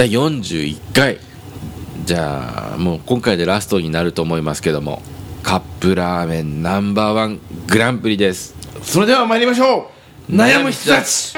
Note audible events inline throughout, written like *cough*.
第41回。じゃあもう今回でラストになると思いますけども。カップラーメンナンバーワングランプリです。それでは参りましょう。悩む人たち。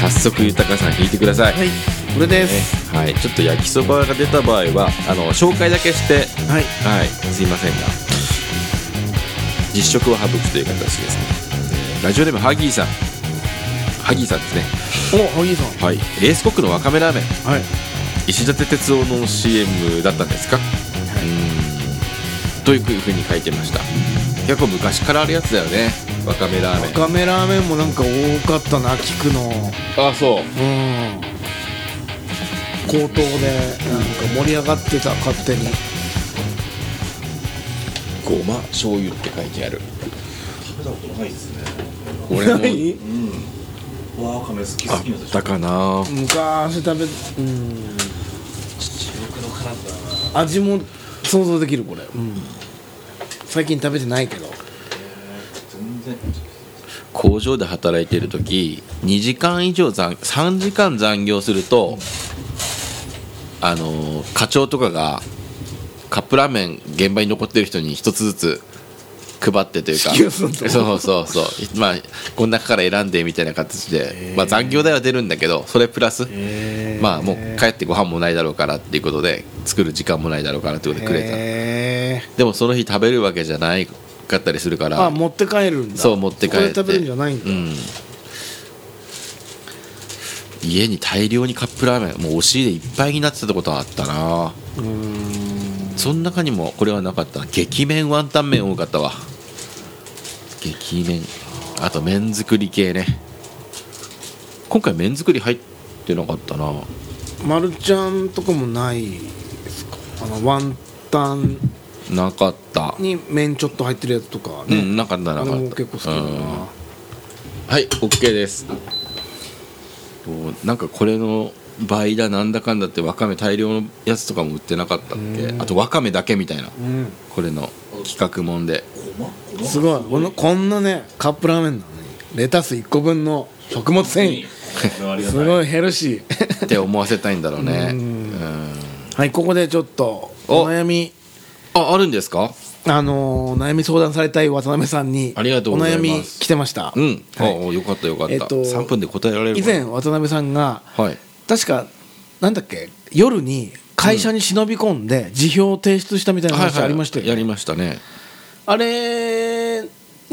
早速豊さん引いてください。はい。これです。はい、ちょっと焼きそばが出た場合はあの紹介だけして。はい。はい。すいませんが。実食は省くという形ですね。ラジオネームハギーさん。ハギーさんですね。お萩井さん。はい。エースコックのわかめラーメン。はい。石立鉄夫の CM だったんですか、うーん。というふうに書いてました。結構昔からあるやつだよね。わかめラーメン。わかめラーメンもなんか多かったな聞くの。あそう。うん口頭でなんか盛り上がってた勝手に。ごま醤油って書いてある。食べたことないですね。俺も。ない？うん。わかめ好きあ好きなんですったかな。昔食べうん。味も想像できるこれ、うん、最近食べてないけど。全然。工場で働いてる時2時間以上残3時間残業するとあの課長とかがカップラーメン現場に残ってる人に一つずつ配ってというかそうそうそうまあこの中から選んでみたいな形で、まあ、残業代は出るんだけどそれプラス、まあもう帰ってご飯もないだろうからっていうことで作る時間もないだろうからってことでくれた。へでもその日食べるわけじゃないかったりするかーらあ持って帰るんだ。そう持って帰って。食べるんじゃないんだ、うん家に大量にカップラーメンもう押し入れいっぱいになってたことはあったな。うーん。その中にもこれはなかった。な激麺ワンタン麺多かったわ。激麺。あと麺作り系ね。今回麺作り入ってなかったな。マルちゃんとかもないですか？あのワンタンなかった。に麺ちょっと入ってるやつとかうね、んなかったなあかった。結構好きだうん。なはい OK ですとなんかこれの倍だなんだかんだってわかめ大量のやつとかも売ってなかったっけ？あとわかめだけみたいな。うん。これの企画もんで。すごい。このこんなねカップラーメンなのにレタス1個分の食物繊維。すごいヘルシー。って思わせたいんだろうね。はいここでちょっとお。お悩み。ああるんですか？あのー悩み相談されたい渡辺さんにありがとうお悩み来てました、うん、はい。あよかったよかった、えっと3分で答えられる以前渡辺さんがはい。確かなんだっけ夜に会社に忍び込んで辞表を提出したみたいな話ありましたよね、やりましたね。あれ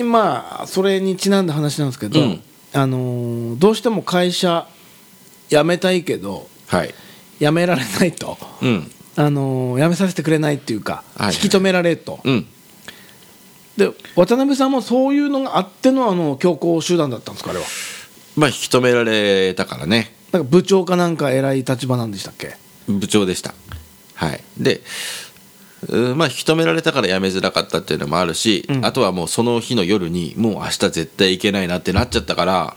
まあそれにちなんだ話なんですけど、うん。あのーどうしても会社辞めたいけどはい。辞められないと、うんあのー辞めさせてくれないっていうか、はい引き止められると、うん。で渡辺さんもそういうのがあってのあの強行手段だったんですかあれは？まあ引き止められたからね。なんか部長かなんか偉い立場なんでしたっけ？部長でした。はい。でうまあ引き止められたから辞めづらかったっていうのもあるし、うん。あとはもうその日の夜にもう明日絶対行けないなってなっちゃったから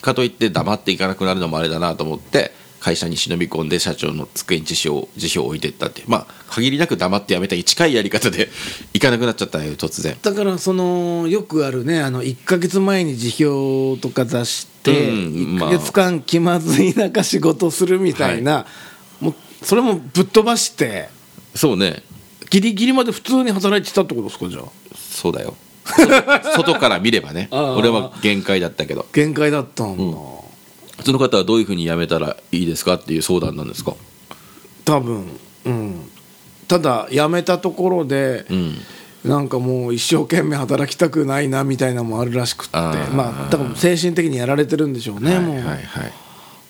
かといって黙っていかなくなるのもあれだなと思って会社に忍び込んで社長の机に辞表辞表を置いてったって。まあ限りなく黙って辞めたい近いやり方で *laughs* 行かなくなっちゃったよ突然。だからそのよくあるねあの1か月前に辞表とか出して、うん1か月間気まずい中仕事するみたいな、もうそれもぶっ飛ばして。そうね。ギリギリまで普通に働いてたってことですかじゃあ。そうだよ。そ外から見ればね。*laughs* 俺は限界だったけど。限界だったんだ、その方はどういうふうに辞めたらいいですかっていう相談なんですか？多分うん。ただ辞めたところで、うん。なんかもう一生懸命働きたくないなみたいなのもあるらしくってまあ多分精神的にやられてるんでしょうね、もう、はいはいはい、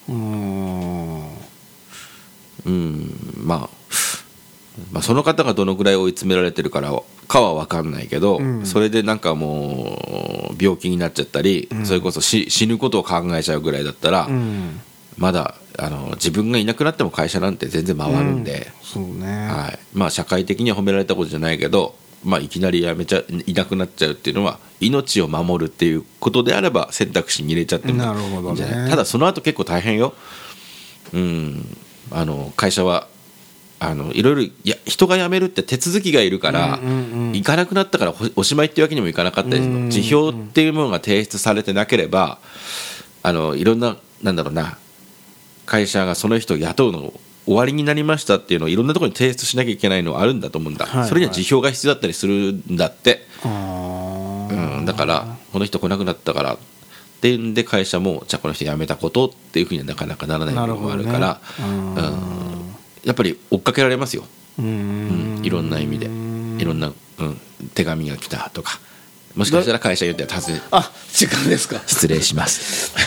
う。ーん。うん。まあまあその方がどのぐらい追い詰められてるからかは分かんないけど、うん。それでなんかもう病気になっちゃったり、それこそ死死ぬことを考えちゃうぐらいだったら、うん。まだあの自分がいなくなっても会社なんて全然回るんで、そうね、はい、まあ社会的には褒められたことじゃないけど、まあ、いきなり辞めちゃいなくなっちゃうっていうのは命を守るっていうことであれば選択肢に入れちゃってもいなるほどね。いんじゃない。ただその後結構大変よ、うん、あの会社はあのいろいろいや人が辞めるって手続きがいるから、行かなくなったからほおしまいっていうわけにもいかなかったりうんうん辞表っていうものが提出されてなければあのいろんななんだろうな会社がその人を雇うのを終わりになりましたっていうのをいろんなところに提出しなきゃいけないのはあるんだと思うんだ、はいはい。それには辞表が必要だったりするんだって、うん、だからこの人来なくなったからっていうんで会社もじゃあこの人辞めたことっていうふうにはなかなかならない部分なるほどね。があるから、うん。うんやっぱり追っかけられますよ、ううん。んいろんな意味で。いろんな、うん、手紙が来たとか。もしかしたら会社によっては尋ねあ時間ですか？失礼します。*laughs*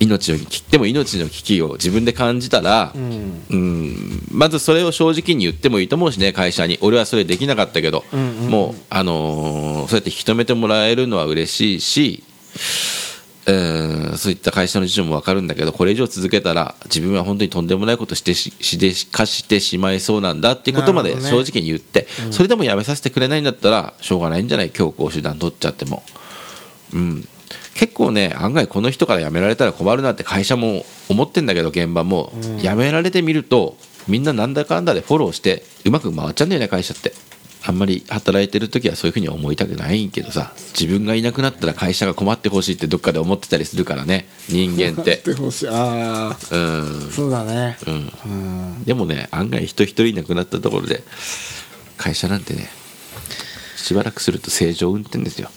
命を切っても命の危機を自分で感じたら、うん。うん。まずそれを正直に言ってもいいと思うしね会社に。俺はそれできなかったけど、んうんうん。もう、あのーそうやって引き止めてもらえるのは嬉しいし、うんそういった会社の事情も分かるんだけどこれ以上続けたら自分は本当にとんでもないことしてししでかしてしまいそうなんだっていうことまで正直に言って、それでもやめさせてくれないんだったらしょうがないんじゃない強行手段取っちゃっても。うん。結構ね案外この人から辞められたら困るなって会社も思ってんだけど現場も、辞められてみるとみんななんだかんだでフォローしてうまく回っちゃうんだよね会社ってあんまり働いてる時はそういうふうには思いたくないけどさ自分がいなくなったら会社が困ってほしいってどっかで思ってたりするからね人間って。てほしい。ああうん。そうだね。うん。うん。でもね案外人一人いなくなったところで会社なんてねしばらくすると正常運転ですよ。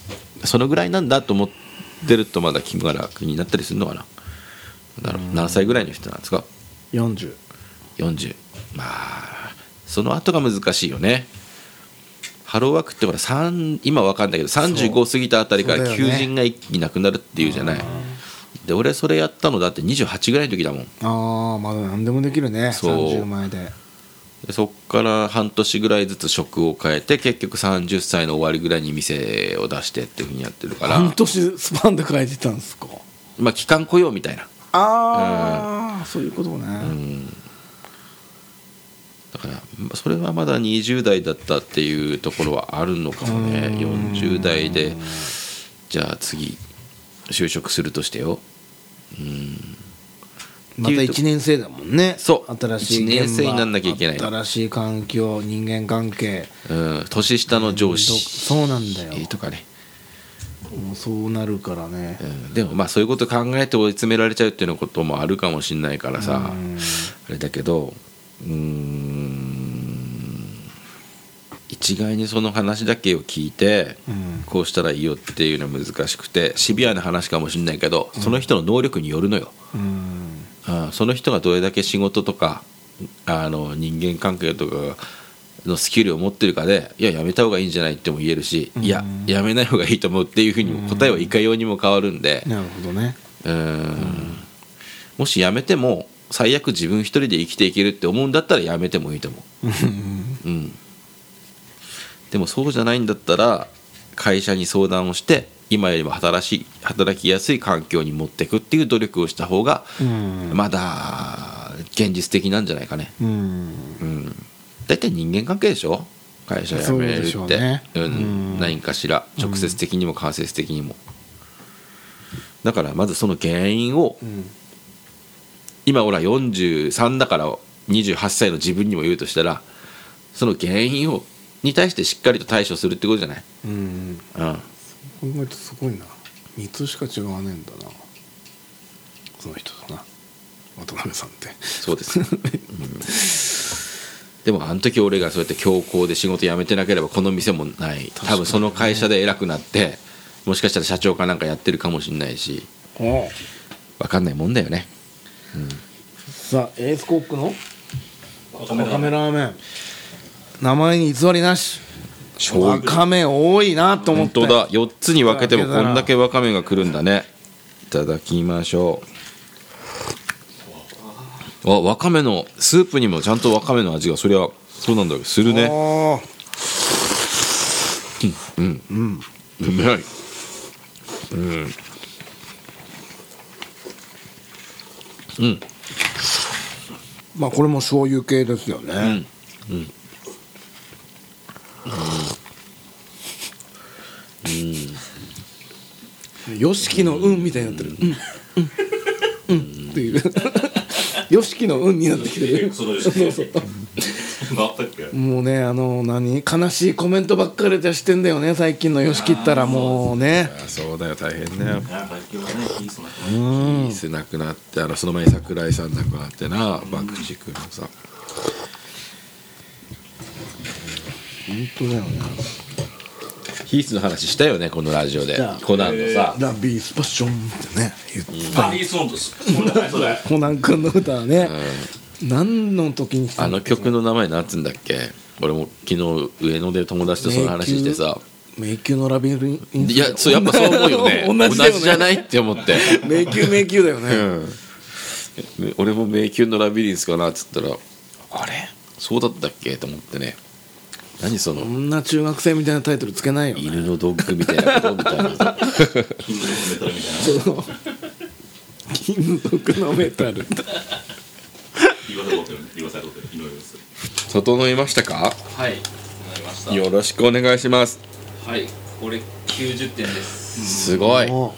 そのぐらいなんだと思ってるとまだ気が楽になったりするのかな。だろう何歳ぐらいの人なんですか？40 40まあその後が難しいよねハローワークってほら3今わかんないけど35過ぎたあたりから求人が一気になくなるっていうじゃない。で俺それやったのだって28ぐらいの時だもん。ああまだ何でもできるね。そう。30前で。でそっから半年ぐらいずつ職を変えて結局30歳の終わりぐらいに店を出してっていうふうにやってるから。半年スパンで変えてたんですか？まあ期間雇用みたいな。ああそういうことね。だからそれはまだ20代だったっていうところはあるのかもね。うん。40代でじゃあ次就職するとしてよ。また1年生だもんね。そう。新しい一年生になんなきゃいけない。の新しい環境人間関係。うん。年下の上司。そうなんだよ。とかね。もうそうなるからね。うん。でもまあそういうこと考えて追い詰められちゃうっていうのこともあるかもしれないからさ。うん。あれだけどうーん。一概にその話だけを聞いてうん。こうしたらいいよっていうのは難しくてシビアな話かもしれないけどその人の能力によるのよ、うん。うんその人がどれだけ仕事とかあの人間関係とかのスキルを持ってるかでいややめた方がいいんじゃないっても言えるし、いややめない方がいいと思うっていうふうにも答えはいかようにも変わるんで、なるほどね。うん。もし辞めても最悪自分一人で生きていけるって思うんだったら辞めてもいいと思う、うん、でもそうじゃないんだったら会社に相談をして今よりも働し働きやすい環境に持っていくっていう努力をした方がうん。まだ現実的なんじゃないかね。うん。うん。大体人間関係でしょ？会社辞めるって。そうね。うん。うん。何かしら直接的にも間接的にも、だからまずその原因をうん今俺は43だから28歳の自分にも言うとしたらその原因をに対してしっかりと対処するってことじゃない、うん。うん、考えるとすごいな。3つしか違わねえんだな。その人とな。渡辺さんって。そうです、うん。でもあの時俺がそうやって強行で仕事辞めてなければこの店もない。多分その会社で偉くなってもしかしたら社長かなんかやってるかもしれないし。お分かんないもんだよねさあエースコックのわかめラーメン。名前に偽りなし。わかめ多いなと思って。本当だ。4つに分けてもこんだけわかめがくるんだね。いただきましょう。あわかめのスープにもちゃんとわかめの味がそりゃそうなんだけどするね。あうん。うまいうんうん。ーまあこれも醤油系ですよね、よしきの「うん」みたいになってる「うん。うん。うん」っていう。よしきの運になってきてるそうそうもうねあの何？悲しいコメントばっかり出してんだよね最近のよしきったらもうね。あそうだよ大変だよ。や最近はねいい人な人ねいいスなくなってあのその前に桜井さん亡くなってな爆竹のさ本当だよね。ヒースの話したよねこのラジオで。コナンのさ。ラビースパッションってね言ってパリーソンとそうだね。そ *laughs* れコナン君の歌はね、何の時にあの曲の名前なんつうんだっけ？俺も昨日上野で友達とその話してさ。迷宮のラビリンスいやそうやっぱそう思うよね。*laughs* 同じね。じゃないって思って。迷宮迷宮だよね、うん、俺も迷宮のラビリンスかなっつったらあれ？そうだったっけ？と思ってね。何その？こんな中学生みたいなタイトルつけないよね。犬のドッグみたいなことみたいな。キングオブメタルみたいな金属のメタル言わせとってる言わせとってる井上です。整いましたか？はいなりました。よろしくお願いします。はいこれ90点です。すごい。も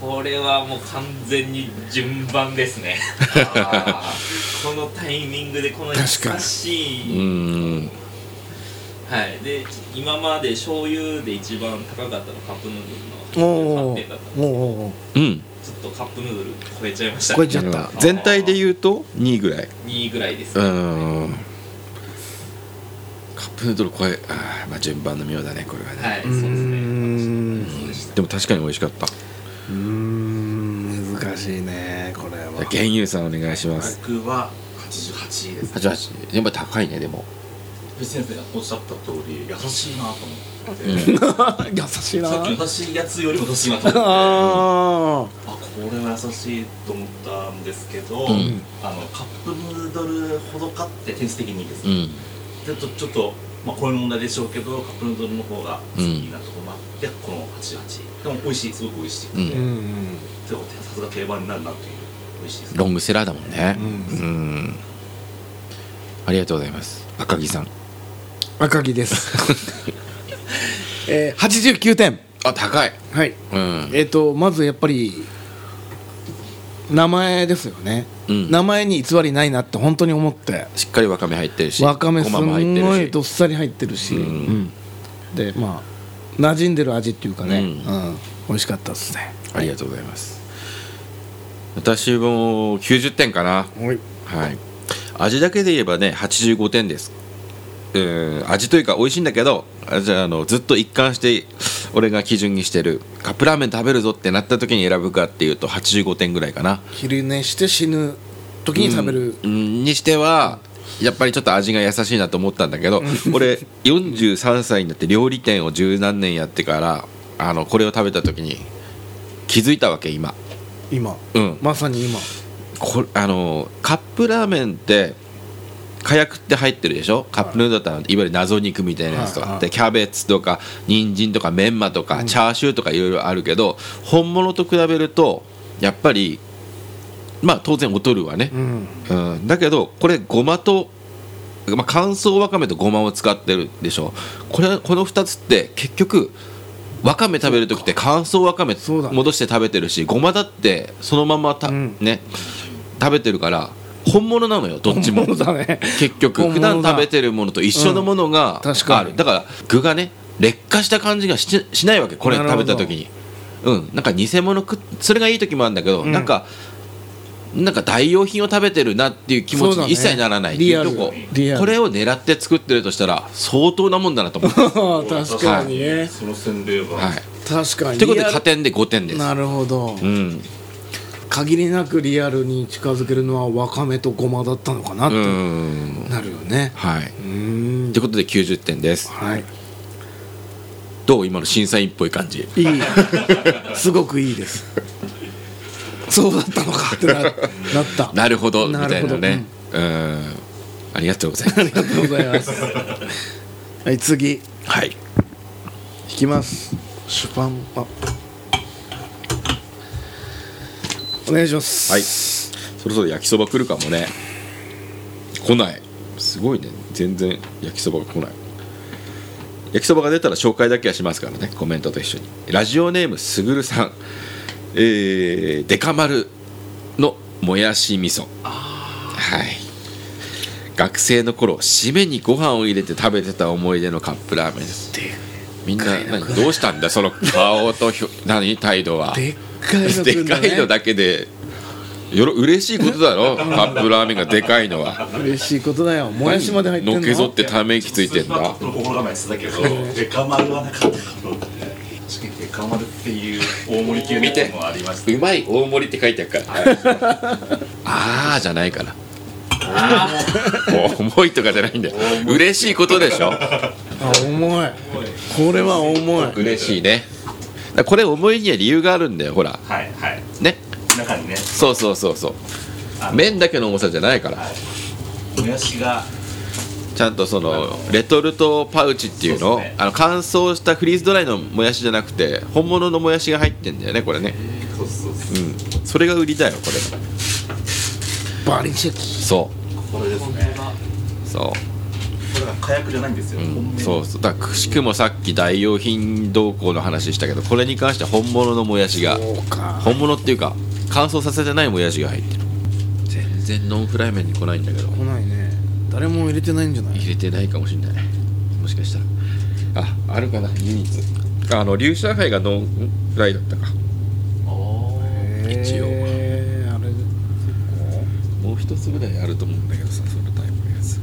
これはもう完全に順番ですね。*laughs* このタイミングでこの優確かに。しういん。はいで今まで醤油で一番高かったのカップヌーうドルおのお3点だったんでおおうんとカップヌードル超えちゃいました。超えちゃった。全体で言うと2位ぐらい。2位ぐらいです、うん。カップヌードル超えあーまあ順番の妙だねこれはね、はいそうですね。でも確かに美味しかった。うーん難しいねこれは。原油さんお願いします。僕は88位です。88やっぱ高いねでも先生がおっしゃった通り優しいなと思って、*laughs* 優しいな。さっきの優しいやつよりも優しいなと思って。ああこれは優しいと思ったんですけど、ん。あのカップヌードルほどかって点数的にいいです、うん。ちょっとちょっと、まあ、こういう問題でしょうけどカップヌードルの方が好きなところもあって、この88でも美味しいすごく美味しいので、うん。さすが定番になるなという美味しいです。ロングセラーだもんね。ううん。ありがとうございます。赤木さん赤木です。えー、89点。あ高い。はい。うん。えっ、とまずやっぱり名前ですよね、うん。名前に偽りないなって本当に思って。しっかりわかめ入ってるしわかめすんごいどっさり入ってるし、うん。うんでまあ馴染んでる味っていうかね、ううん。ん美味しかったですね。ありがとうございます。私も90点かな。はい。はい。味だけで言えばね85点ですうん味というか美味しいんだけどあじゃああのずっと一貫して俺が基準にしてるカップラーメン食べるぞってなった時に選ぶかっていうと85点ぐらいかな。昼寝して死ぬ時に食べる、うんにしてはやっぱりちょっと味が優しいなと思ったんだけど俺43歳になって料理店を十何年やってからあのこれを食べた時に気づいたわけ今。今。うん。まさに今。これあのカップラーメンって火薬って入ってるでしょ？カップヌードルだったらいわゆる謎肉みたいなやつとか、はい。はいでキャベツとか人参とかメンマとか、チャーシューとかいろいろあるけど本物と比べるとやっぱりまあ当然劣るわね、うん。うん、だけどこれごまと、まあ、乾燥わかめとごまを使ってるでしょ？これこの2つって結局わかめ食べる時って乾燥わかめ戻して食べてるしごまだってそのままた、うん。ね食べてるから本物なのよどっちも。本物だね。結局。普本物だ。段食べてるものと一緒のものがうん。確かに。ある、だから具がね劣化した感じがししないわけこれ食べた時に。うん。なんか偽物食っそれがいい時もあるんだけど、うん。なんかなんか代用品を食べてるなっていう気持ちに一切ならないっていうとこ、リアル。これを狙って作ってるとしたら相当なもんだなと思う。*laughs* 確かにね、その洗礼が、はい。確かに。ということで加点で5点です。なるほど、うん限りなくリアルに近づけるのはわかめとごまだったのかなっうてん。なるよね。はい。うん。ということで90点です。はい。どう今の審査員っぽい感じ？いい。すごくいいです。そうだったのかってななった。*laughs* なるほどみたなるほど。いなね。うん。ありがとうございます。ありがとうございます。はい次。はい。引きます。シュパンパお願いします。はい。そろそろ焼きそば来るかもね。来ない。すごいね。全然焼きそばが来ない。焼きそばが出たら紹介だけはしますからね。コメントと一緒に。ラジオネームすぐるさん。えー、デカ丸のもやし味噌。はい。学生の頃締めにご飯を入れて食べてた思い出のカップラーメンです。みんな何どうしたんだその顔とひょ何態度は。でっかいの来でかいのだけでよろ嬉しいことだろ？*laughs* カップラーメンがでかいのは。嬉しいことだよ。もやしまで入ってんの？のけぞってため息ついてんだ。スーパーカップの心構えしてたけどデカ丸はなかったかも確かにデカ丸っていう大盛り系見て。のもありました。うまい大盛りって書いてあるからああじゃないから。重いとかじゃないんだよ嬉しいことでしょあ重いこれは重い嬉しいねこれ重いには理由があるんだよほら。はいはい。ね。中にね。そうそうそうそう。麺だけの重さじゃないから。もやしが。ちゃんとそのレトルトパウチっていうのね。あの乾燥したフリーズドライのもやしじゃなくて本物のもやしが入ってんだよねこれね。そうそうそううん。それが売りだよこれ。バリチェキ。そこれですね。うそこれが火薬じゃないんですよ、う、うん、そうそう。だくしくもさっき代用品動向の話したけどこれに関しては本物のもやしが本物っていうか乾燥させてないもやしが入ってる。全然ノンフライ麺に来ないんだけど。来ないね。誰も入れてないんじゃない？入れてないかもしれない。もしかしたら。ああるかな唯一。あの龍上海がノンフライだったか。一応。あれ。もう一つぐらいあると思うんだけどさそのタイプのやつ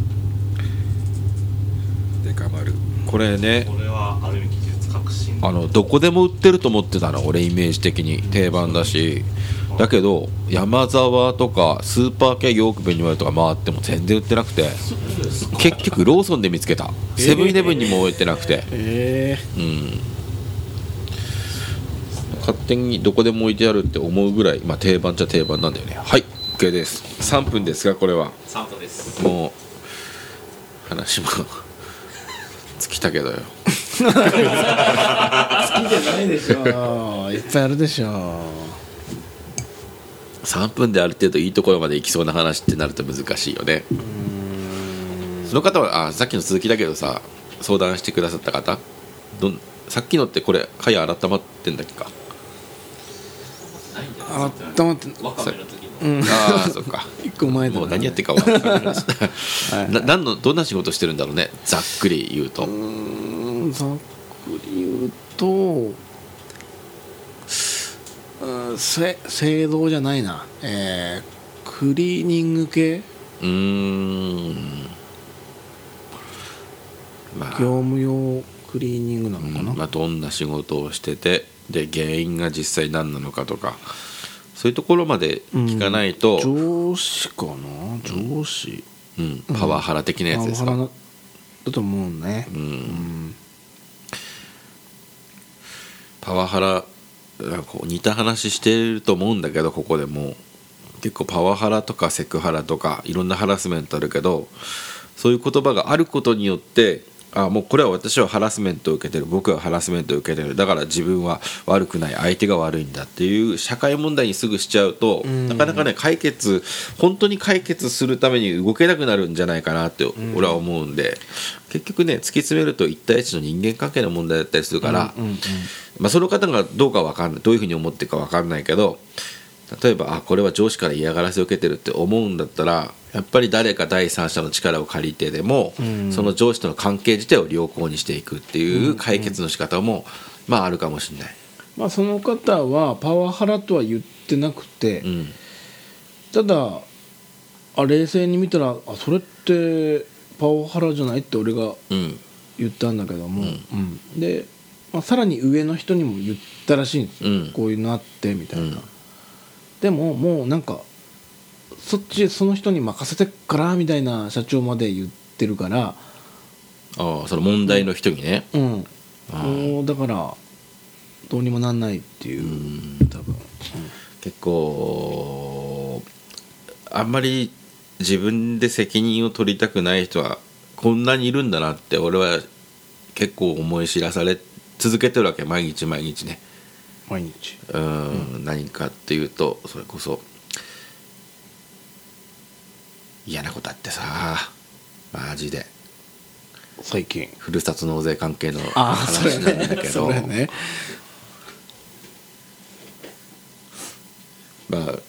デカ丸。これね。これはある意味技術革新。あのどこでも売ってると思ってたの俺イメージ的に。定番だし。だけど山沢とかスーパー系ヨークベニマルとか回っても全然売ってなくて。結局ローソンで見つけた。セブンイレブンにも置いてなくて。えうん。勝手にどこでも置いてあるって思うぐらい、まあ、定番っちゃ定番なんだよね。はい OK です。3分ですがこれは。サントです。もう話も尽きたけどよ、好きじゃないでしょいっぱいあるでしょ3分である程度いいところまで行きそうな話ってなると難しいよね。その方はあさっきの続きだけどさ相談してくださった方どんさっきのってこれ貝改まってんだっけかないんじゃないあったまってわかめのああそっか。一個前もう何やってるか分かんない。はい。な何のどんな仕事してるんだろうね。ざっくり言うと。うーんざっくり言うとうんせ製造じゃないな。えー、クリーニング系。うーん。まあ。業務用クリーニングなのかな、まあ、どんな仕事をしててで原因が実際何なのかとかそういうところまで聞かないと、上司かな？上司、うん。パワハラ的なやつですか、だと思うね。う、うん。んパワハラこう似た話してると思うんだけどここでも結構パワハラとかセクハラとかいろんなハラスメントあるけどそういう言葉があることによってあもうこれは私はハラスメントを受けてる。僕はハラスメントを受けてる。だから自分は悪くない相手が悪いんだっていう社会問題にすぐしちゃうとん。なかなかね解決本当に解決するために動けなくなるんじゃないかなって俺は思うんで。結局ね突き詰めると1対1の人間関係の問題だったりするから、うんうん。まあ、その方がどうかわかんないどういうふうに思ってるかわかんないけど例えばあこれは上司から嫌がらせを受けてるって思うんだったらやっぱり誰か第三者の力を借りてでも、うん。その上司との関係自体を良好にしていくっていう解決の仕方も、まああるかもしれない。まあその方はパワハラとは言ってなくて、うん。ただあ冷静に見たらあそれってパワハラじゃないって俺がうん。言ったんだけども、うん。で、まあ、さらに上の人にも言ったらしいんですこういうのあってみたいな、うんでももうなんかそっちその人に任せてっからみたいな社長まで言ってるから。ああその問題の人にね、うん。あもうだからどうにもなんないっていう、うん。多分、結構あんまり自分で責任を取りたくない人はこんなにいるんだなって俺は結構思い知らされ続けてるわけ毎日毎日ね毎日。うん、何かっていうとそれこそ嫌なことあってさマジで。最近。ふるさと納税関係の話なんだねけど、ね。まあ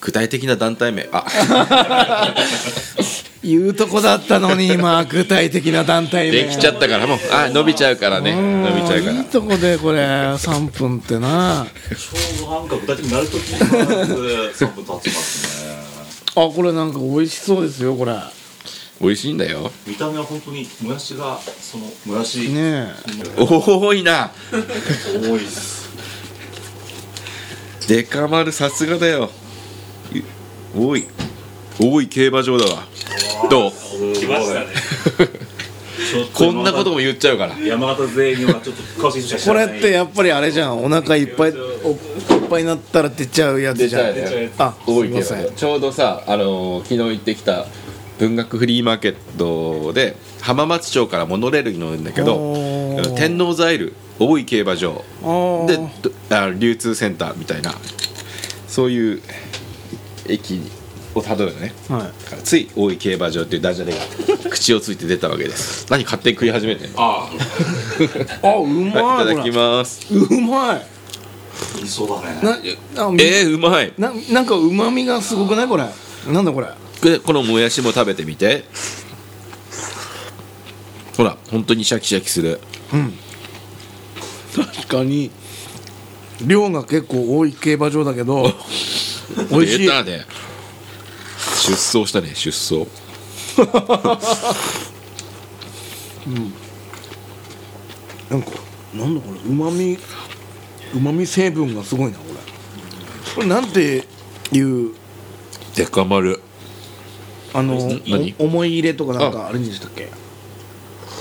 具体的な団体名。あ *laughs* 言うとこだったのに *laughs* 今具体的な団体名。できちゃったからもうあ伸びちゃうからね。伸びちゃうから。いいとこでこれ3分ってな。ちょうどなんか具体的になるときに3分経ちますね。あこれなんか美味しそうですよこれ。ね美味しいんだよ。見た目は本当にもやしがそのもやし。え。多いな。多いっす。デカ丸さすがだよ。い多い。多い競馬場だわどう？来ましたね。*laughs* こんなことも言っちゃうから。山形勢にはちょっと顔してこれってやっぱりあれじゃん。お腹いっぱいおいっぱいになったら出ちゃうやつじゃん。出ちゃうねあす多い競馬いません。場ちょうどさあのー昨日行ってきた文学フリーマーケットで浜松町からモノレールに乗るんだけど天王ザイル大井競馬場。で流通センターみたいな。そういう駅をたどるのね。はい。つい大井競馬場っていうダジャレが口をついて出たわけです。何勝手に食い始めてんの？ああ。*laughs* うまいはいいただきこます。れうまい。あいそうだね。なあえー、うまい。ななんかうまみがすごくない？これ。なんだこれ。でこのもやしも食べてみて。ほら本当にシャキシャキする。確かに。量が結構多い競馬場だけど *laughs* 美味しい。出たね出走したね出走。なんかなんだこれうまみうまみ成分がすごいなこれ。これなんていう？デカ丸。あの思い入れとかなんかあるんでしたっけ？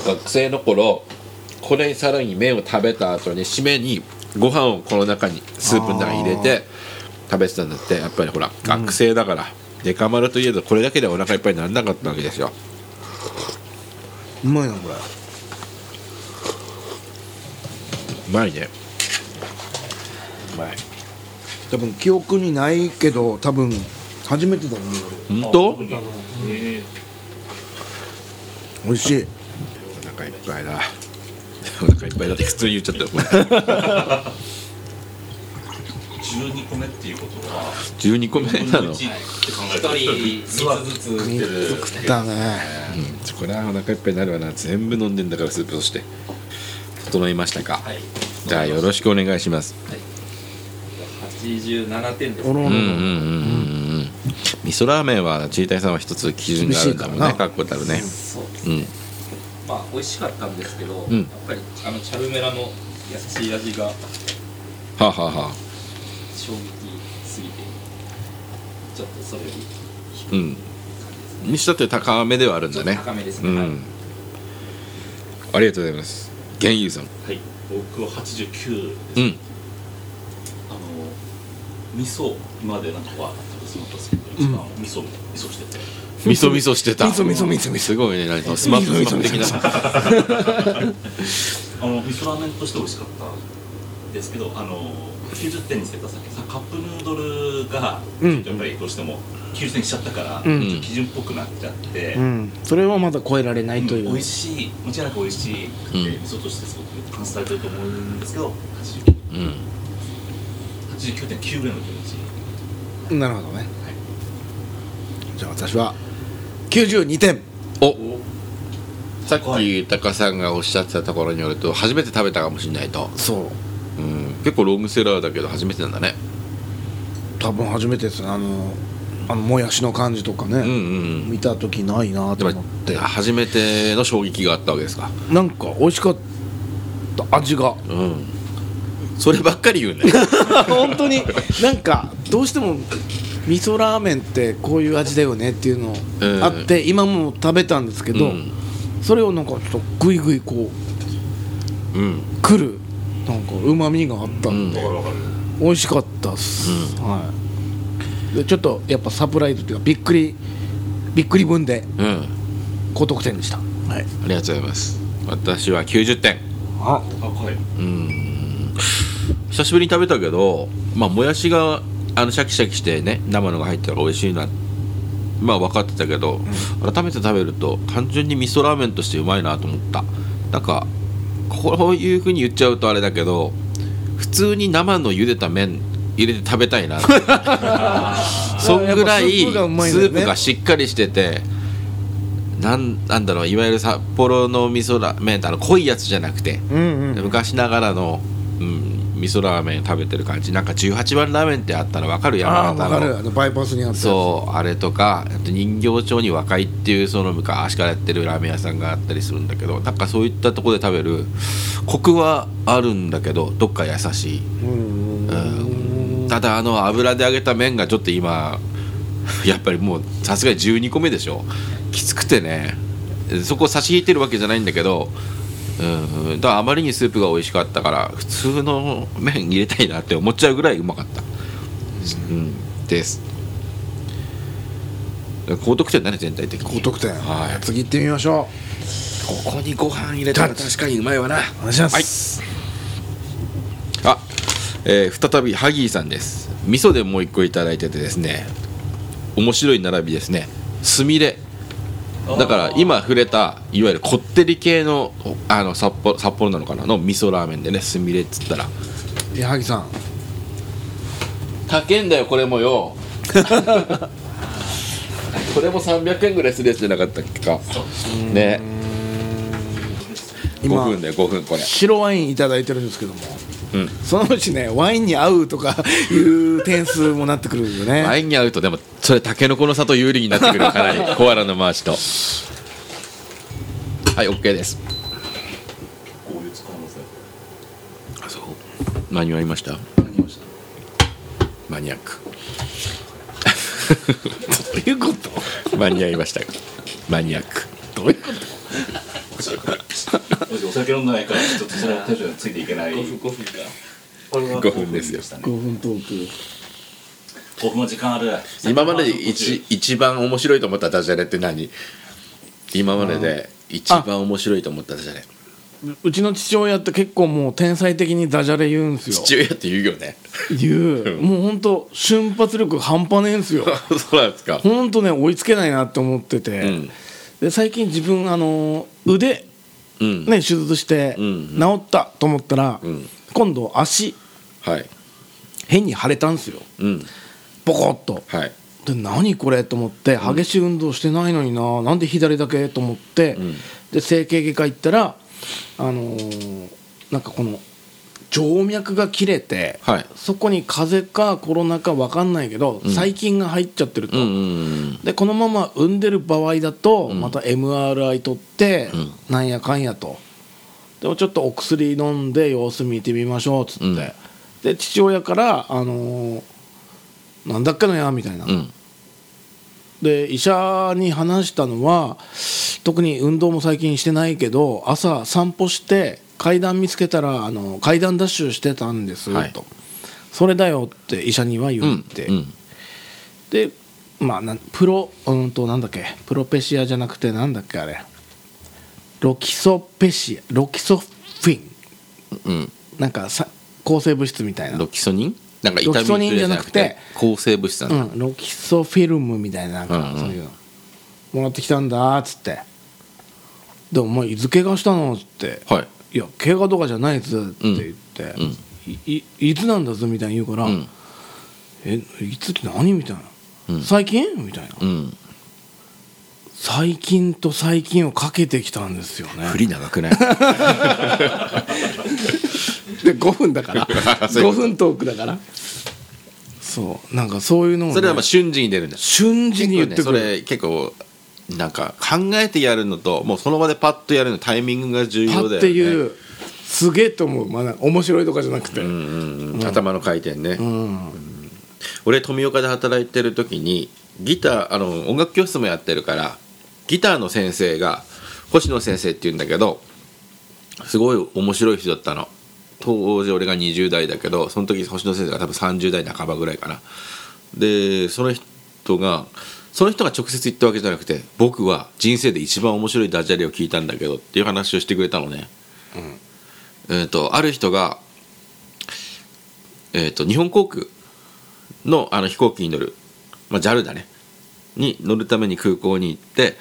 学生の頃これさらに麺を食べた後に締めにご飯をこの中にスープの中に入れて食べてたんだって。やっぱりほら学生だから、デカ丸といえどこれだけでお腹いっぱいにならなかったわけですよ。うまいなこれ。うまいね。うまい。多分記憶にないけど多分初めてだね本当？美味しい。お腹いっぱいだ。お腹いっぱいだって普通に言っちゃったよ12個目っていうことは12個目なの、1って考え一たら人3つずつ3つ食ったねうん、これはお腹いっぱいになるわな。全部飲んでんだからスープとして。整いましたか、はい。じゃあよろしくお願いします。87点です。おろおろうんうんうんうんうん。味噌ラーメンはチータイさんは一つ基準があるんだもんね。確固たるね。そうん。まあ美味しかったんですけど、ん。やっぱりあのチャルメラの優しい味が。はあ、はあはあ、衝撃すぎてちょっとそれよりうん。にしたって高めではあるんだね。高めですね、はいうん。ありがとうございます。源優さん。はい。僕は89うん。あの味噌今までなんかは食べそうだったんですけど一番味噌味噌してて。味噌味噌してた。味噌味噌味噌味噌。すごいね何かスマップスマップ的な。*laughs* あの味噌ラーメンとして美味しかったんですけどあの90点にしてたさっきさカップヌードルがうん。やっぱりどうしても90点にしちゃったから、うん。基準っぽくなっちゃって、うん。それはまだ超えられないという、美味しい間違いなく美味しい、うん。味噌としてすごく感じされてると思うんですけどうん。89.9ぐらいの気持ち。なるほどね、じゃあ私は92点。お。さっき高さんがおっしゃってたところによると初めて食べたかもしれないと、そう。うん、結構ロングセラーだけど初めてなんだね。多分初めてですね。あのあのもやしの感じとかね、うんうんうん。見た時ないなと思って。初めての衝撃があったわけですか。なんか美味しかった味が。うん。そればっかり言うんだよ本当に。なんかどうしても味噌ラーメンってこういう味だよねっていうのうん。あって、今も食べたんですけど、うん。それをなんかちょっとグイグイこううん。くるなんかうまみがあったんで、美味しかったっす、はい。でちょっとやっぱサプライズっていうかびっくりびっくり分でうん。高得点でした。はい。ありがとうございます。私は90点。ああはい。うん。久しぶりに食べたけどまあもやしがあのシャキシャキしてね生のが入ったら美味しいなまあ分かってたけど、改めて食べると単純に味噌ラーメンとしてうまいなと思った。なんかこういうふうに言っちゃうとあれだけど普通に生の茹でた麺入れて食べたいな *laughs* そんぐらいスープがしっかりしててなんなんだろういわゆる札幌の味噌ラーメンってあの濃いやつじゃなくて、うんうん。昔ながらの、うん、味噌ラーメン食べてる感じ。なんか18番ラーメンってあったら分かる？あ山形の。あのバイパスにあったそうあれとかあと人形町に若いっていうその昔からやってるラーメン屋さんがあったりするんだけどなんかそういったところで食べるコクはあるんだけどどっか優しい。ただあの油で揚げた麺がちょっと今 *laughs* やっぱりもうさすがに12個目でしょ。きつくてね。そこ差し引いてるわけじゃないんだけどうん。だからあまりにスープが美味しかったから普通の麺入れたいなって思っちゃうぐらいうまかった、うん、です。高得点だね全体的に。高得点。はい。次行ってみましょここにご飯入れたら確かにうまいわな。うお願いします、あ、えー再びハギーさんです。味噌でもう一個いただいててですね面白い並びですね。すみれだから今触れたいわゆるこってり系のあの札幌札幌なのかな？の味噌ラーメンでねすみれっつったら。いや萩さん。高えんだよこれもよ。*laughs* これも300円ぐらいするやつじゃなかったっけか？ね。5今分だよ5分これ。白ワインいただいてるんですけどもうん。そのうちねワインに合うとかいう点数もなってくるよね。*laughs* ワインに合うとでもそれタケノコの里有利になってくるかなり。*laughs* コアラの回しと。はい OK です。こういう使いますねあそう。間に合いました？何言いました。マニアック。どういうこと？間に合いました。マニアック。どういうこと？お酒飲んでないからちょっとそのテンショついていけない。5分5分か。5分ですよ。したね5分トーク。5分は時間ある。今までで一一番面白いと思ったダジャレって何？今までで一番面白いと思ったダジャレ。うちの父親って結構もう天才的にダジャレ言うんすよ。父親って言うよね。言う。もうほんと瞬発力半端ねえんすよ。*laughs* そうなんですか。ほんとね追いつけないなって思ってて、うんで最近自分あの腕うん。ね手術してうん治ったと思ったら、うん。今度足はい。変に腫れたんすよ。うん。ボコッと。はい。で何これと思って激しい運動してないのにな、なんで左だけと思って、ん。で整形外科行ったらあのーなんかこの静脈が切れて、はい。そこに風邪かコロナか分かんないけど、細菌が入っちゃってると、うんうんでこのまま産んでる場合だと、ん。また MRI 取って、うん。なんやかんやと。でもちょっとお薬飲んで様子見てみましょうっつって、うん。で父親から「あのーなんだっけのや」みたいな、うん。で医者に話したのは特に運動も最近してないけど朝散歩して階段見つけたらあの階段ダッシュしてたんです、はい。と。それだよって医者にはう言っんて、うんでまあなんプロうんとなんだっけ。プロペシアじゃなくてなんだっけあれ。ロキソペシアロキソフィン。うん。なんかさ抗生物質みたいな。ロキソニン？なんか痛みロキソニンじゃなくて抗生物質なんだ、うん、ロキソフィルムみたいななんかうんうん。そういうの。もらってきたんだっつって。でもお前いつ怪我したのっつって。はいいや怪我とかじゃないっつって言って、うん。いいいつなんだぞみたいに言うから、うん。えいつって何みたいな、うん。最近？みたいな。うん。最近と最近をかけてきたんですよね。振り長くない？*laughs* で5分だから。*laughs* そういう5分トークだから。そう。なんかそういうのを、ね、それはまあ瞬時に出るんだ。瞬時に言ってくる、ねそれ結構なんか考えてやるのともうその場でパッとやるのタイミングが重パ要だよね。っていうすげえと思う、まあ、面白いとかじゃなくて、頭の回転ね、うん。俺富岡で働いてる時にギターあの音楽教室もやってるからギターの先生が星野先生っていうんだけどすごい面白い人だったの。当時俺が20代だけどその時星野先生が多分30代半ばぐらいかな。でその人がその人が直接言ったわけじゃなくて僕は人生で一番面白いダジャレを聞いたんだけどっていう話をしてくれたのね、えー、とある人が、えー、と日本航空のあの飛行機に乗る、まあ、JAL だね。に乗るために空港に行って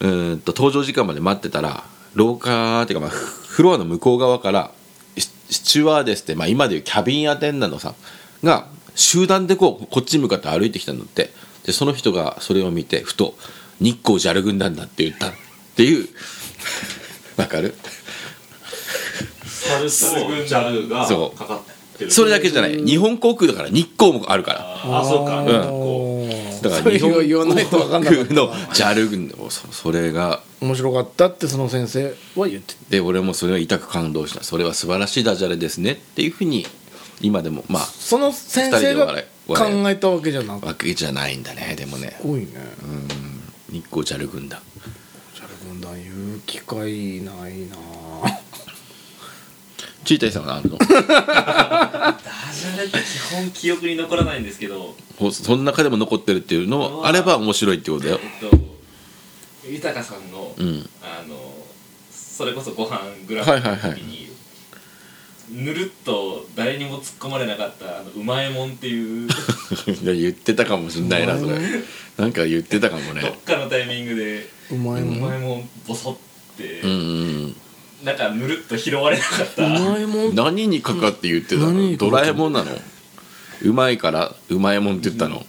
うーんと搭乗時間まで待ってたら廊下っていうか、まあ、フフロアの向こう側からススチュワーデスって、まあ、今でいうキャビンアテンダントさんが集団でこうこっちに向かって歩いてきたんだってでその人がそれを見てふと「日光ジャル軍団だ」って言ったっていうわかる？猿とジャルがそう。かかってる。それだけじゃない。日本航空だから日光もあるから。あそうか、ん。こだから日本を言わないと分かん航空のジャル軍団そそれが面白かったってその先生は言ってで俺もそれを痛く感動した。それは素晴らしいダジャレですねっていうふうに今でもまあその先生が二考えたわけじゃなくわけじゃないんだね。でもね。すごいね。日光ジャル軍団。ジャル軍団言う機会ないな。*laughs* チータイさんはあるの？ダジャレって基本記憶に残らないんですけど、ほその中でも残ってるっていうのもあ。れば面白いってことだよ。えっと豊さんの、うん。あのそれこそご飯グラフの時に、はいはいはいぬるっと誰にも突っ込まれなかったあのうまいもんっていう。*laughs* 言ってたかもしんないなそれ。なんか言ってたかもどねっかのタイミングでうまいうもん。まいもんボソって、うんうん。なんかぬるっと拾われなかった。うまいもん。何にかかって言ってた何のにかかって？ドラえもんなの？うまいからうまいもんって言ったの？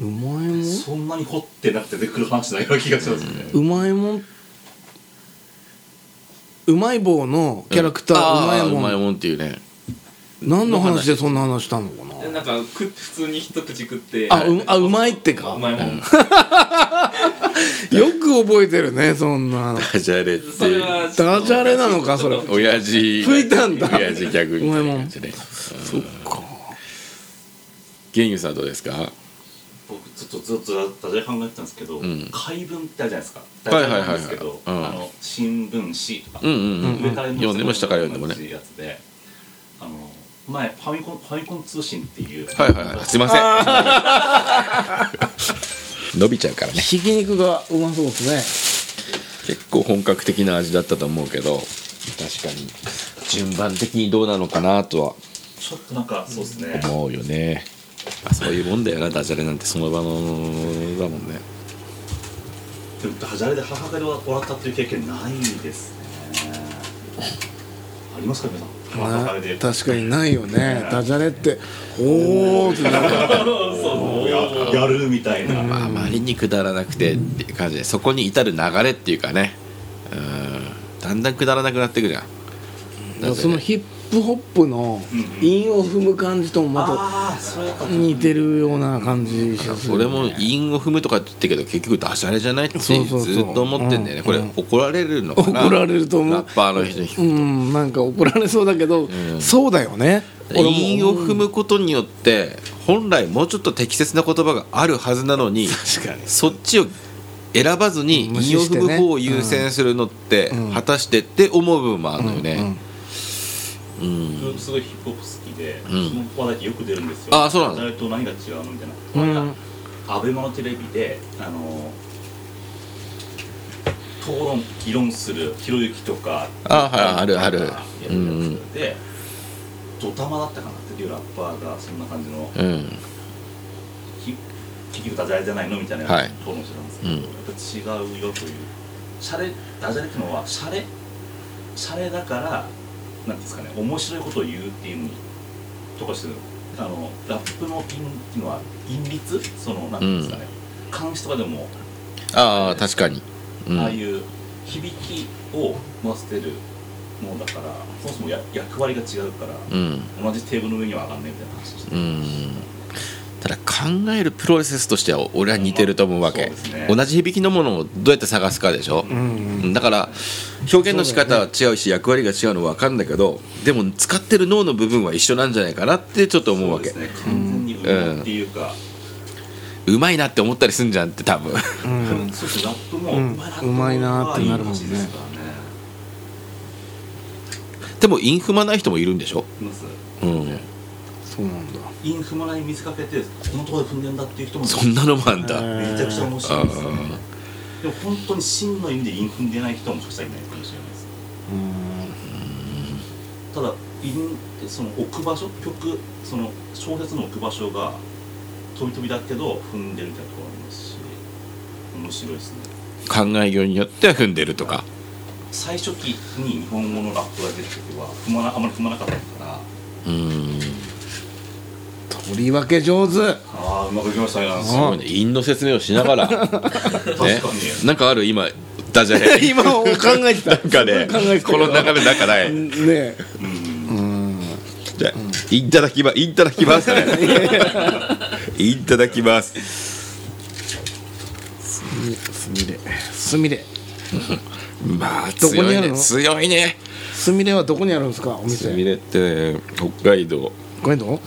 うまいもん？そんなに掘ってなくて出てくる話ないような気がしますね、うまいもんうまい棒のキャラクター、うまいもあーうまいもんっていうね。何の話でそんな話したのかな？でなんかく普通に一口食って。あうあうまいってか。うまいもん、*laughs* よく覚えてるねそんな。のダジャレってダジャレなのかそれ。親父。吹いたんだ。親父ギャグみたいなやつね。そっか。ゲンユさんはどうですか？僕ちょっとずっとダジャレ考えてたんですけど、ん。解文ってあるじゃないですか。はいはいはいはい。ダジャレなんですけど、うん。あの新聞紙とか、うんうんうん上から読んでも下から読んでもね。やつで。あの前ファミコンファミコン通信っていう。はいはいはい。すいません。*laughs* 伸びちゃうからね。ひき肉がうまそうですね。結構本格的な味だったと思うけど確かに。順番的にどうなのかなとはちょっとなんかそうですね。思うよね。まあそういうもんだよなダジャレなんてその場のだもんね。でもダジャレで母親で笑ったっていう経験ないですね。ありますか皆さん？確かにないよね。ダジャレって *laughs* おおってなんかややるみたいな、まああまりにくだらなくてっていう感じでそこに至る流れっていうかね。うん。だんだんくだらなくなってくるじゃん。そのヒップホップの韻を踏む感じともまああそれかた似てるような感じします俺も韻を踏むとかって言ってるけど結局ダジャレじゃないってずっと思ってんだよね。これうん怒られるのかな？怒られると思う。ラッパーの人にうんなんか怒られそうだけど、ん。そうだよね。韻を踏むことによって本来もうちょっと適切な言葉があるはずなのに確かに。そっちを選ばずに無韻を踏む方を優先するのってうん。果たしてって思う部分もあるのよねうん。すごいヒップホップ好きで、うん。その話題ってよく出るんですよ。あそうなのダジャレと何が違うのみたいな、うんアベマのテレビであの討論議論するひろゆきとかあはいあるある。やるやつうんうん。でドタマだったかなっていうラッパーがそんな感じのうん。き結局ダジャレじゃないのみたいなはい。討論してたんですけど、うん。やっぱ違うよという。シャレダジャレっていうのはシャレシャレだからなんですかね面白いことを言うっていうのにとかしてる。あのラップの韻っていうのは韻律？そのなんていうんですかね、漢詩とかでも、ああ確かに。うん。ああいう響きを乗せてるものだからそもそもや役割が違うから、うん。同じテーブルの上には上がんないみたいな話をしてうんただ考えるプロセスとしては俺は似てると思うわけ、ね。同じ響きのものをどうやって探すかでしょ、うんだから表現の仕方は違うし役割が違うのは分かるんだけどでも使ってる脳の部分は一緒なんじゃないかなってちょっと思うわけ。そうですね。完全に上っていうか、うまいなって思ったりすんじゃんって多分。うん。そうですラップもうんうまいなってなるもんねでも韻踏まない人もいるんでしょいますう。んそうなんだ。韻踏まないに見せかけてこのところで踏んでんだっていう人もそんなのもあんだ、めちゃくちゃ面あ白いですよ。ねー。でも本当に真の意味で韻踏んでない人はもしかしたらいないかもしれないですただ韻ってその置く場所曲その小説の置く場所が飛び飛びだけど踏んでるみたいなところありますし面白いですね。考えようによっては踏んでるとか。最初期に日本語のラップが出た時は踏まなあまり踏まなかったからうん振り分け上手。ああうまくいきましたね。すごいね。韻の説明をしながら。ね *laughs* 確かになんかある？今ダジャレ。*laughs* 今考えてた。なんかね考えてたこの中でなんかない。ね。じゃあいただきますいただきますね。いただきます。すみれ。すみれ。まあどこにあるの？強いね。強いね。すみれはどこにあるんですかお店？すみれってね北海道。これどう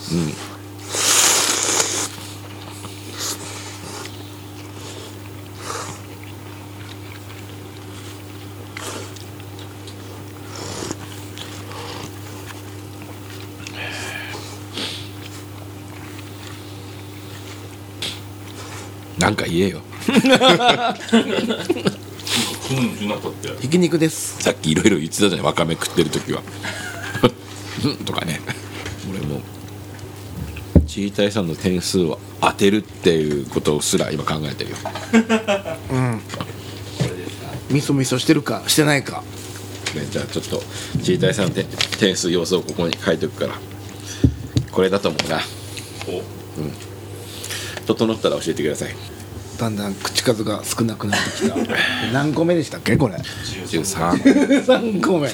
なんか言えよ。ひき肉ですさっきいろいろ言ってたじゃないわかめ食ってる時はうんとかね俺もチータイさんの点数を当てるっていうことすら今考えてるようんみそみそしてるかしてないかね、じゃあちょっとチータイさんの点数要素をここに書いておくからこれだと思うなおうん整ったら教えてくださいだんだん口数が少なくなってきた。*laughs* 何個目でしたっけこれ？13 13 *laughs* 個目。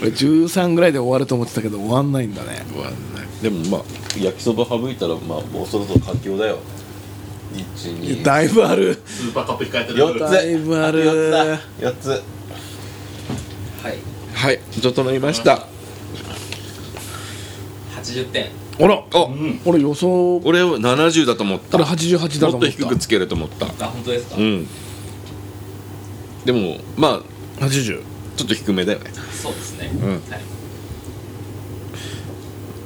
俺13ぐらいで終わると思ってたけど終わんないんだね。わかんない。でもまあ焼きそば省いたらまあもうそろそろ佳境だよ。12だいぶある。スーパーカップ控えてる。4つ。だいぶある。4つだ。4つ。はい。はい整いました。80点あら。おうん俺予想。俺は70だと思った。俺88だとも思った。っと低くつけると思った。あ本当ですか、うん。でもまあ80ちょっと低めだよね。そうですね、うん。はい。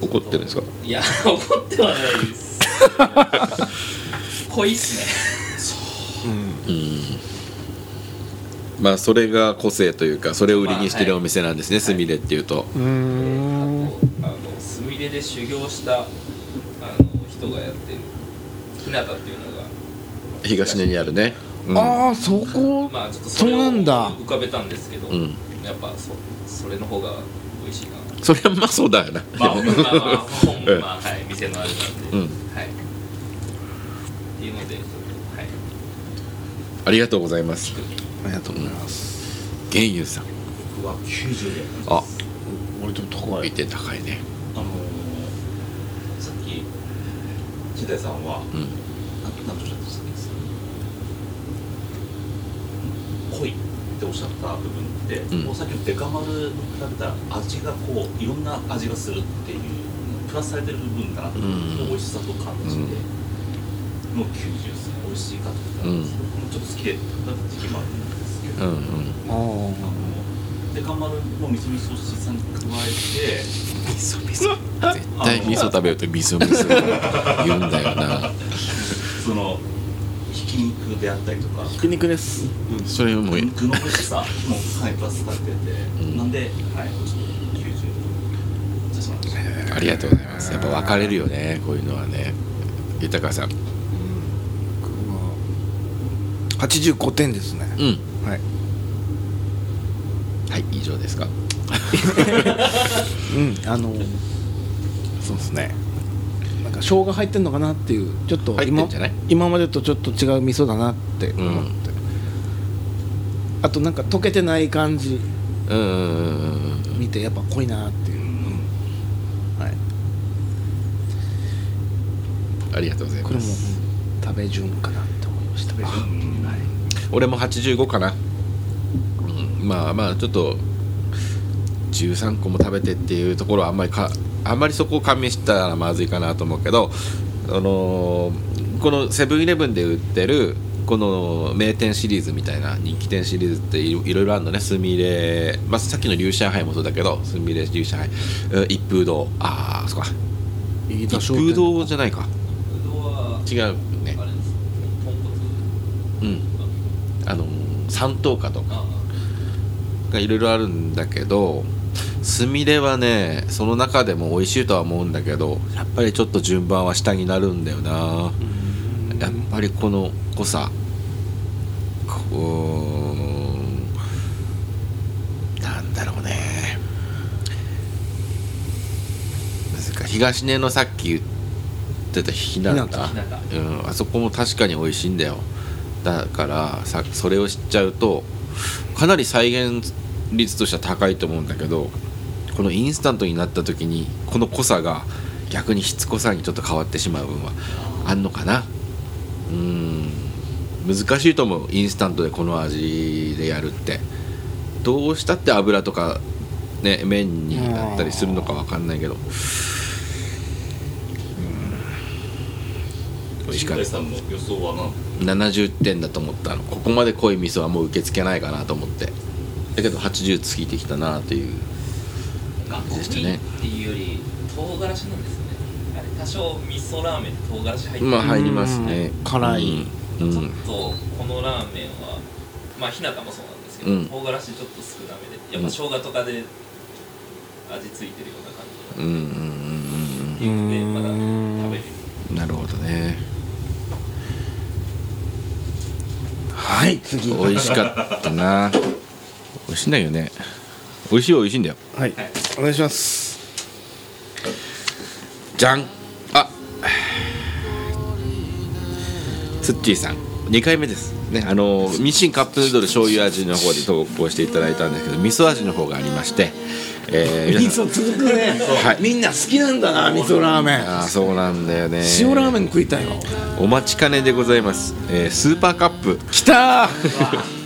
怒ってるんですか？いや *laughs* 怒ってはないです。濃いっすね。まあそれが個性というかそれを売りにしてるお店なんですね、すみれっていうと、うーんすみれで修行したあの人がやってる。日向っていうのが。東根にあるね、うん。ああそこ？まあちょっとそうれをなんだ。浮かべたんですけど、うん。やっぱそそれの方が美味しいな。それはまあそうだよな、まあまあまあ *laughs* まあ本うんまあはい店のあれなんで、うん。はい。っていうのでありがとうございます。ありがとうございます。玄優さん。僕は90であ。俺と高い。見て高いね。あの千代さんは、うん。なんなんとおっしゃってましたっけ濃いっておっしゃった部分って、うん。もうさっきのデカ丸に比べたら味がこういろんな味がするっていうプラスされてる部分かなと、うん。美味しさと感じで、の90ですね美味しいかって言ったら、うん。ちょっと好きでだった時期もあるんですけど、うんうん。ああのデカ丸もみそみそしさに加えて味噌味噌。絶対味噌食べると味噌味噌。言うんだよな。そのひき肉であったりとか。ひき肉です。それもう具の美味しさもかなりプラスされてて、うん。なんで、はい、ちょっと90出しました。ありがとうございます。やっぱ分かれるよねこういうのはね。豊さん。85点ですね。うん。はい。はい以上ですかうん。あのそうですね。なんか生姜入ってんのかなっていうちょっと入って今んじゃない？今までとちょっと違う味噌だなって思って、あとなんか溶けてない感じ。うんうんうんうん見てやっぱ濃いなっていう、はい、ありがとうございこれも、ますうん食べ順かなって思いました。うん。はい俺も85かな、うん、まあまあちょっと13個も食べてっていうところはあんまりかあんまりそこを加味したらまずいかなと思うけど、あのーこのセブンイレブンで売ってるこの名店シリーズみたいな人気店シリーズっていろいろあるのね。すみれ、まあ、さっきの龍上海もそうだけどすみれ龍上海うん一風堂。ああそうか。一風店堂じゃないか。違うね。うん。あのー三等価とかあがいろいろあるんだけどすみれはねその中でも美味しいとは思うんだけどやっぱりちょっと順番は下になるんだよな。やっぱりこの濃さ。こうなんだろうね。難しい。東根のさっき言っってた日向日うん、あそこも確かに美味しいんだよ。だからさそれを知っちゃうとかなり再現率としては高いと思うんだけどこのインスタントになった時にこの濃さが逆にしつこさにちょっと変わってしまう分はあんのかな？うん。難しいと思うインスタントでこの味でやるって。どうしたって油とかね麺になったりするのかわかんないけど。美味しかった。さんの予想は何？70点だと思ったの。ここまで濃い味噌はもう受け付けないかなと思って。だけど80ついてきたなという。がでしたねっていうより唐辛子なんですねあれ多少味噌ラーメンで唐辛子入ってる。まあ入りますね。うん。辛い。うん、ちょっうんとこのラーメンはまあ日向もそうなんですけど、うん。唐辛子ちょっと少なめでやっぱ生姜とかで味付いてるような感じうんうんうんっていうのでまだ食べれる。うんなるほどね。はい次。美味しかったな。美味しいんだよね美味しいは美味しいんだよ。はい。お願いします。じゃんあ。ツッチーさん。2回目です。ねあの日清カップヌードル醤油味の方で投稿していただいたんですけど味噌味の方がありまして、えー味噌続くね。はい。みんな好きなんだな味噌ラーメン。あーそうなんだよね。塩ラーメン食いたいわ。お待ちかねでございます、えースーパーカップ。きたー *laughs*